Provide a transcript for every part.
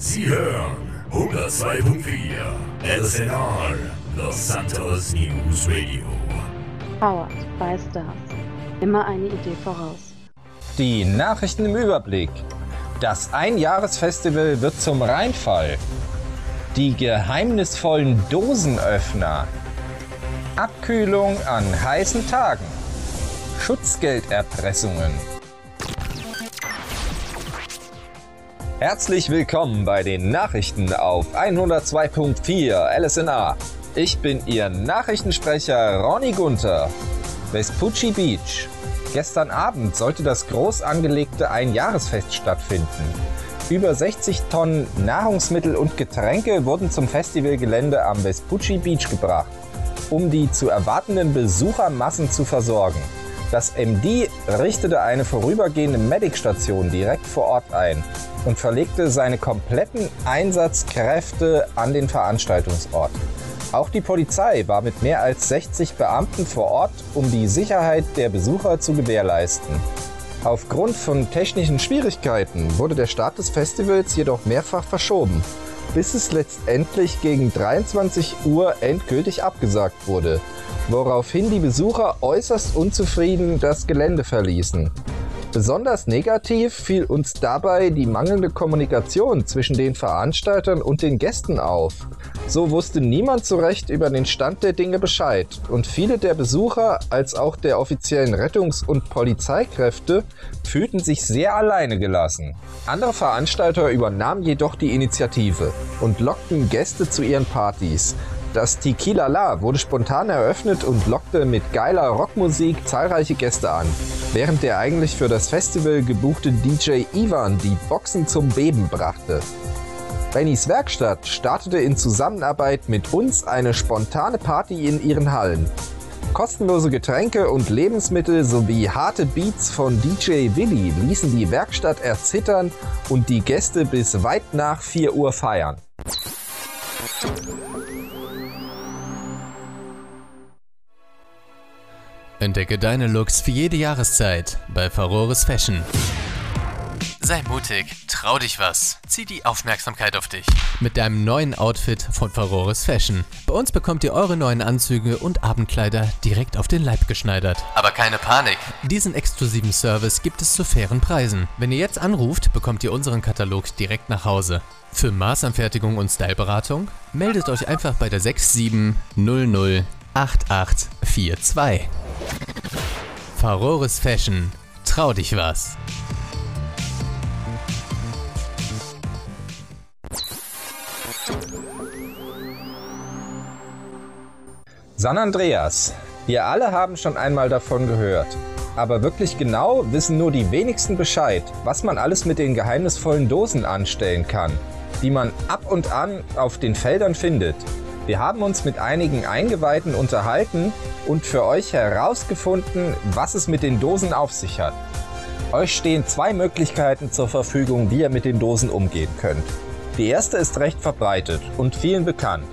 Sie hören 102.4 LSNR Los Santos News Radio. Powered by Stars. Immer eine Idee voraus. Die Nachrichten im Überblick. Das Einjahresfestival wird zum Reinfall. Die geheimnisvollen Dosenöffner. Abkühlung an heißen Tagen. Schutzgelderpressungen. Herzlich willkommen bei den Nachrichten auf 102.4 LSNA. Ich bin Ihr Nachrichtensprecher Ronny Gunther. Vespucci Beach. Gestern Abend sollte das groß angelegte Einjahresfest stattfinden. Über 60 Tonnen Nahrungsmittel und Getränke wurden zum Festivalgelände am Vespucci Beach gebracht, um die zu erwartenden Besuchermassen zu versorgen. Das MD richtete eine vorübergehende Medic-Station direkt vor Ort ein und verlegte seine kompletten Einsatzkräfte an den Veranstaltungsort. Auch die Polizei war mit mehr als 60 Beamten vor Ort, um die Sicherheit der Besucher zu gewährleisten. Aufgrund von technischen Schwierigkeiten wurde der Start des Festivals jedoch mehrfach verschoben, bis es letztendlich gegen 23 Uhr endgültig abgesagt wurde, woraufhin die Besucher äußerst unzufrieden das Gelände verließen. Besonders negativ fiel uns dabei die mangelnde Kommunikation zwischen den Veranstaltern und den Gästen auf. So wusste niemand so recht über den Stand der Dinge Bescheid und viele der Besucher als auch der offiziellen Rettungs- und Polizeikräfte fühlten sich sehr alleine gelassen. Andere Veranstalter übernahmen jedoch die Initiative und lockten Gäste zu ihren Partys, das Tequila La wurde spontan eröffnet und lockte mit geiler Rockmusik zahlreiche Gäste an, während der eigentlich für das Festival gebuchte DJ Ivan die Boxen zum Beben brachte. Bennys Werkstatt startete in Zusammenarbeit mit uns eine spontane Party in ihren Hallen. Kostenlose Getränke und Lebensmittel sowie harte Beats von DJ Willi ließen die Werkstatt erzittern und die Gäste bis weit nach 4 Uhr feiern. Entdecke deine Looks für jede Jahreszeit bei Farores Fashion. Sei mutig, trau dich was, zieh die Aufmerksamkeit auf dich. Mit deinem neuen Outfit von Farores Fashion. Bei uns bekommt ihr eure neuen Anzüge und Abendkleider direkt auf den Leib geschneidert. Aber keine Panik, diesen exklusiven Service gibt es zu fairen Preisen. Wenn ihr jetzt anruft, bekommt ihr unseren Katalog direkt nach Hause. Für Maßanfertigung und Styleberatung meldet euch einfach bei der 6700 8842. Farores Fashion. Trau dich was. San Andreas. Wir alle haben schon einmal davon gehört. Aber wirklich genau wissen nur die wenigsten Bescheid, was man alles mit den geheimnisvollen Dosen anstellen kann, die man ab und an auf den Feldern findet. Wir haben uns mit einigen Eingeweihten unterhalten und für euch herausgefunden, was es mit den Dosen auf sich hat. Euch stehen zwei Möglichkeiten zur Verfügung, wie ihr mit den Dosen umgehen könnt. Die erste ist recht verbreitet und vielen bekannt.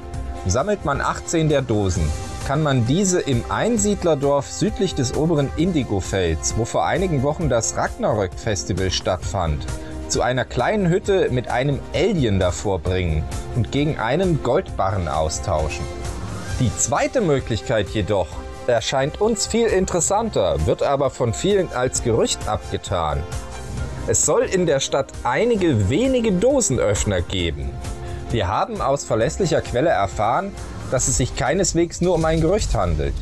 Sammelt man 18 der Dosen, kann man diese im Einsiedlerdorf südlich des oberen Indigo-Felds, wo vor einigen Wochen das Ragnarök-Festival stattfand, zu einer kleinen Hütte mit einem Alien davor bringen und gegen einen Goldbarren austauschen. Die zweite Möglichkeit jedoch erscheint uns viel interessanter, wird aber von vielen als Gerücht abgetan. Es soll in der Stadt einige wenige Dosenöffner geben. Wir haben aus verlässlicher Quelle erfahren, dass es sich keineswegs nur um ein Gerücht handelt.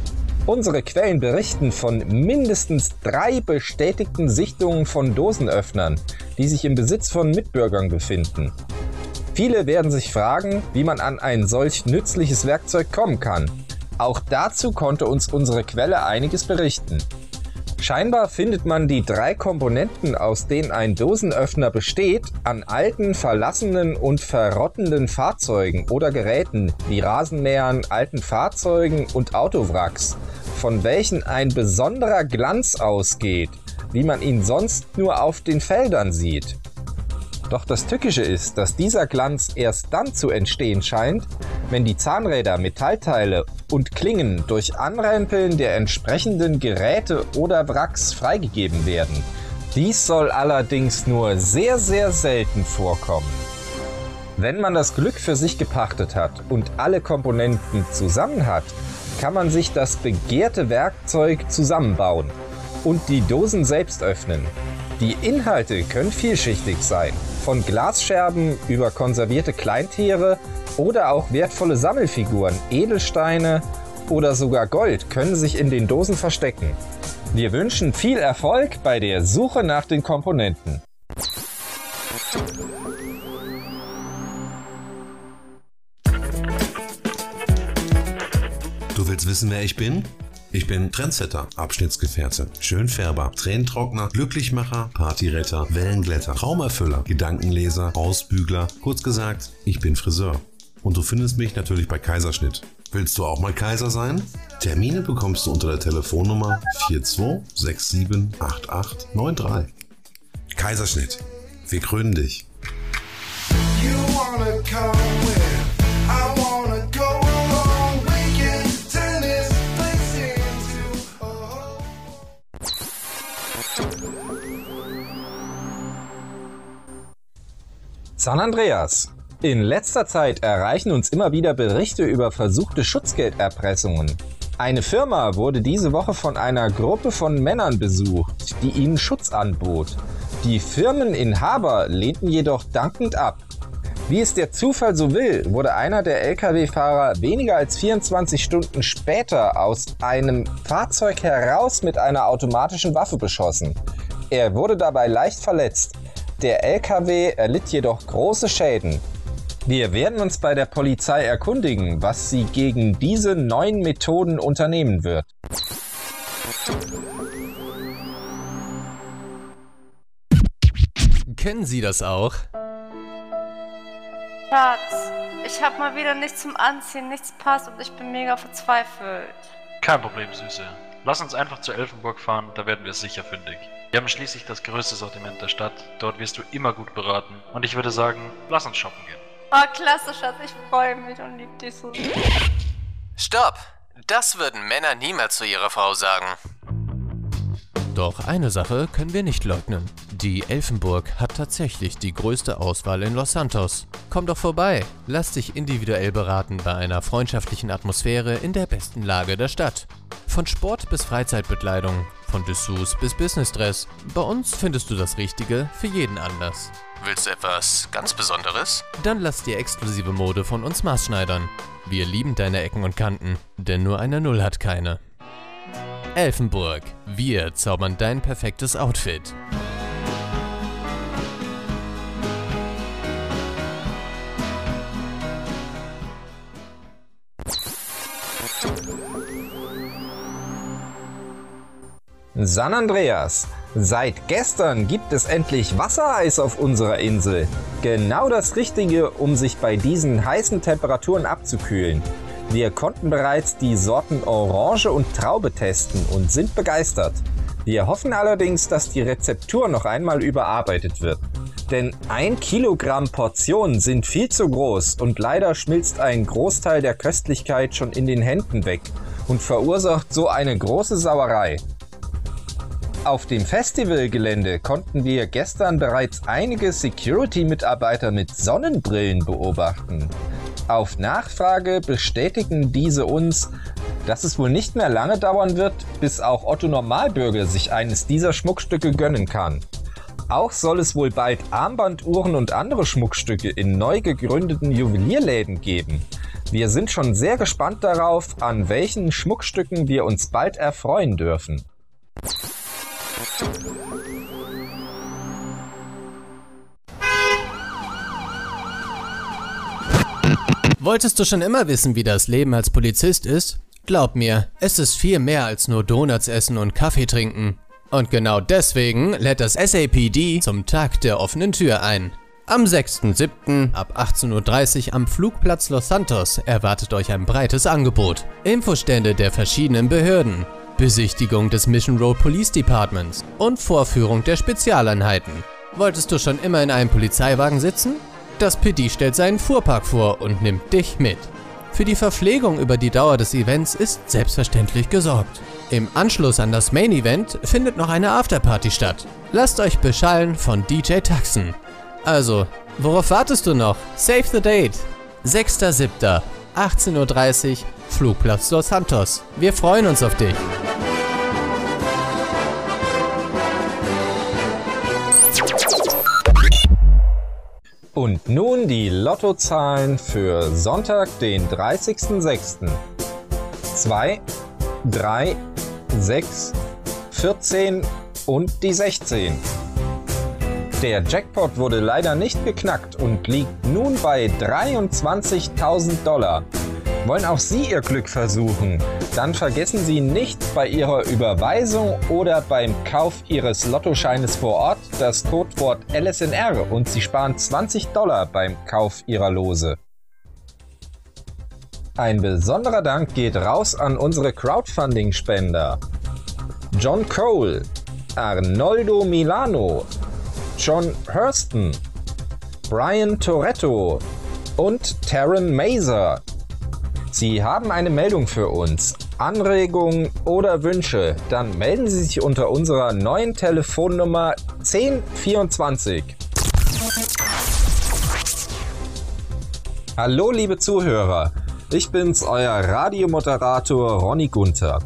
Unsere Quellen berichten von mindestens drei bestätigten Sichtungen von Dosenöffnern, die sich im Besitz von Mitbürgern befinden. Viele werden sich fragen, wie man an ein solch nützliches Werkzeug kommen kann. Auch dazu konnte uns unsere Quelle einiges berichten. Scheinbar findet man die drei Komponenten, aus denen ein Dosenöffner besteht, an alten, verlassenen und verrottenden Fahrzeugen oder Geräten wie Rasenmähern, alten Fahrzeugen und Autowracks, von welchen ein besonderer Glanz ausgeht, wie man ihn sonst nur auf den Feldern sieht. Doch das Tückische ist, dass dieser Glanz erst dann zu entstehen scheint, wenn die Zahnräder, Metallteile und Klingen durch Anrempeln der entsprechenden Geräte oder Wracks freigegeben werden. Dies soll allerdings nur sehr, sehr selten vorkommen. Wenn man das Glück für sich gepachtet hat und alle Komponenten zusammen hat, kann man sich das begehrte Werkzeug zusammenbauen und die Dosen selbst öffnen. Die Inhalte können vielschichtig sein, von Glasscherben über konservierte Kleintiere oder auch wertvolle Sammelfiguren, Edelsteine oder sogar Gold können sich in den Dosen verstecken. Wir wünschen viel Erfolg bei der Suche nach den Komponenten. Du willst wissen, wer ich bin? Ich bin Trendsetter, Abschnittsgefährte, Schönfärber, Tränentrockner, Glücklichmacher, Partyretter, Wellenglätter, Traumerfüller, Gedankenleser, Ausbügler. Kurz gesagt, ich bin Friseur. Und du findest mich natürlich bei Kaiserschnitt. Willst du auch mal Kaiser sein? Termine bekommst du unter der Telefonnummer 42678893. Kaiserschnitt. Wir krönen dich. San Andreas. In letzter Zeit erreichen uns immer wieder Berichte über versuchte Schutzgelderpressungen. Eine Firma wurde diese Woche von einer Gruppe von Männern besucht, die ihnen Schutz anbot. Die Firmeninhaber lehnten jedoch dankend ab. Wie es der Zufall so will, wurde einer der Lkw-Fahrer weniger als 24 Stunden später aus einem Fahrzeug heraus mit einer automatischen Waffe beschossen. Er wurde dabei leicht verletzt. Der LKW erlitt jedoch große Schäden. Wir werden uns bei der Polizei erkundigen, was sie gegen diese neuen Methoden unternehmen wird. Kennen Sie das auch? Schatz, ich hab mal wieder nichts zum Anziehen, nichts passt und ich bin mega verzweifelt. Kein Problem, Süße. Lass uns einfach zur Elfenburg fahren, da werden wir sicher fündig. Wir haben schließlich das größte Sortiment der Stadt, dort wirst du immer gut beraten und ich würde sagen, lass uns shoppen gehen. Oh, klasse, Schatz, ich freue mich und lieb dich so. Stopp! Das würden Männer niemals zu ihrer Frau sagen. Doch eine Sache können wir nicht leugnen. Die Elfenburg hat tatsächlich die größte Auswahl in Los Santos. Komm doch vorbei, lass dich individuell beraten bei einer freundschaftlichen Atmosphäre in der besten Lage der Stadt. Von Sport bis Freizeitbekleidung, von Dessous bis Businessdress. Bei uns findest du das Richtige für jeden Anlass. Willst du etwas ganz Besonderes? Dann lass dir exklusive Mode von uns maßschneidern. Wir lieben deine Ecken und Kanten, denn nur eine Null hat keine. Elfenburg, wir zaubern dein perfektes Outfit. San Andreas. Seit gestern gibt es endlich Wassereis auf unserer Insel. Genau das Richtige, um sich bei diesen heißen Temperaturen abzukühlen. Wir konnten bereits die Sorten Orange und Traube testen und sind begeistert. Wir hoffen allerdings, dass die Rezeptur noch einmal überarbeitet wird. Denn ein Kilogramm Portionen sind viel zu groß und leider schmilzt ein Großteil der Köstlichkeit schon in den Händen weg und verursacht so eine große Sauerei. Auf dem Festivalgelände konnten wir gestern bereits einige Security-Mitarbeiter mit Sonnenbrillen beobachten. Auf Nachfrage bestätigen diese uns, dass es wohl nicht mehr lange dauern wird, bis auch Otto Normalbürger sich eines dieser Schmuckstücke gönnen kann. Auch soll es wohl bald Armbanduhren und andere Schmuckstücke in neu gegründeten Juwelierläden geben. Wir sind schon sehr gespannt darauf, an welchen Schmuckstücken wir uns bald erfreuen dürfen. Wolltest du schon immer wissen, wie das Leben als Polizist ist? Glaub mir, es ist viel mehr als nur Donuts essen und Kaffee trinken. Und genau deswegen lädt das SAPD zum Tag der offenen Tür ein. Am 6.7. ab 18.30 Uhr am Flugplatz Los Santos erwartet euch ein breites Angebot. Infostände der verschiedenen Behörden, Besichtigung des Mission Road Police Departments und Vorführung der Spezialeinheiten. Wolltest du schon immer in einem Polizeiwagen sitzen? Das PD stellt seinen Fuhrpark vor und nimmt dich mit. Für die Verpflegung über die Dauer des Events ist selbstverständlich gesorgt. Im Anschluss an das Main Event findet noch eine Afterparty statt. Lasst euch beschallen von DJ Taxen. Also, Worauf wartest du noch? Save the date. 6.7. 18.30 Uhr, Flugplatz Los Santos. Wir freuen uns auf dich. Und nun die Lottozahlen für Sonntag, den 30.06. 2, 3, 6, 14 und die 16. Der Jackpot wurde leider nicht geknackt und liegt nun bei 23.000 Dollar. Wollen auch Sie Ihr Glück versuchen? Dann vergessen Sie nicht bei Ihrer Überweisung oder beim Kauf Ihres Lottoscheines vor Ort das Codewort LSNR und Sie sparen 20 Dollar beim Kauf Ihrer Lose. Ein besonderer Dank geht raus an unsere Crowdfunding-Spender. John Cole, Arnoldo Milano, John Hurston, Brian Toretto und Taryn Mazer. Sie haben eine Meldung für uns, Anregungen oder Wünsche, dann melden Sie sich unter unserer neuen Telefonnummer 1024. Hallo liebe Zuhörer, ich bin's, euer Radiomoderator Ronny Gunther.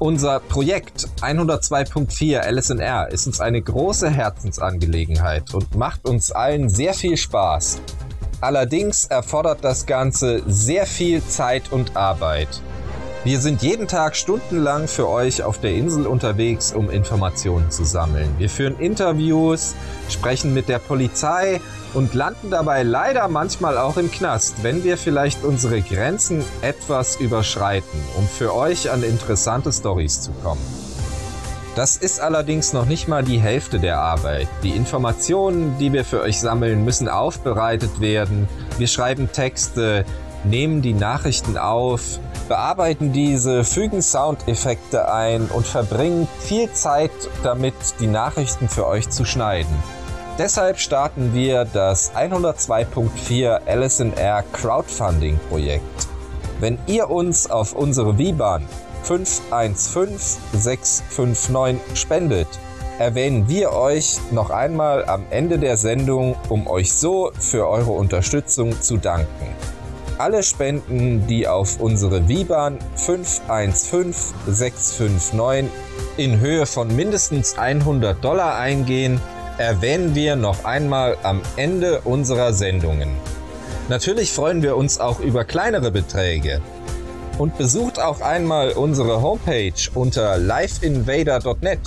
Unser Projekt 102.4 LSNR ist uns eine große Herzensangelegenheit und macht uns allen sehr viel Spaß. Allerdings erfordert das Ganze sehr viel Zeit und Arbeit. Wir sind jeden Tag stundenlang für euch auf der Insel unterwegs, um Informationen zu sammeln. Wir führen Interviews, sprechen mit der Polizei und landen dabei leider manchmal auch im Knast, wenn wir vielleicht unsere Grenzen etwas überschreiten, um für euch an interessante Stories zu kommen. Das ist allerdings noch nicht mal die Hälfte der Arbeit. Die Informationen, die wir für euch sammeln, müssen aufbereitet werden. Wir schreiben Texte, nehmen die Nachrichten auf, bearbeiten diese, fügen Soundeffekte ein und verbringen viel Zeit damit, die Nachrichten für euch zu schneiden. Deshalb starten wir das 102.4 LSNR Crowdfunding Projekt. Wenn ihr uns auf unsere V-Bahn 515659 spendet, erwähnen wir euch noch einmal am Ende der Sendung, um euch so für eure Unterstützung zu danken. Alle Spenden, die auf unsere Viban 515659 in Höhe von mindestens 100 Dollar eingehen, erwähnen wir noch einmal am Ende unserer Sendungen. Natürlich freuen wir uns auch über kleinere Beträge. Und besucht auch einmal unsere Homepage unter liveinvader.net.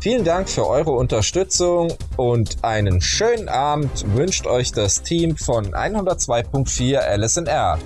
Vielen Dank für eure Unterstützung und einen schönen Abend wünscht euch das Team von 102.4 LSNR.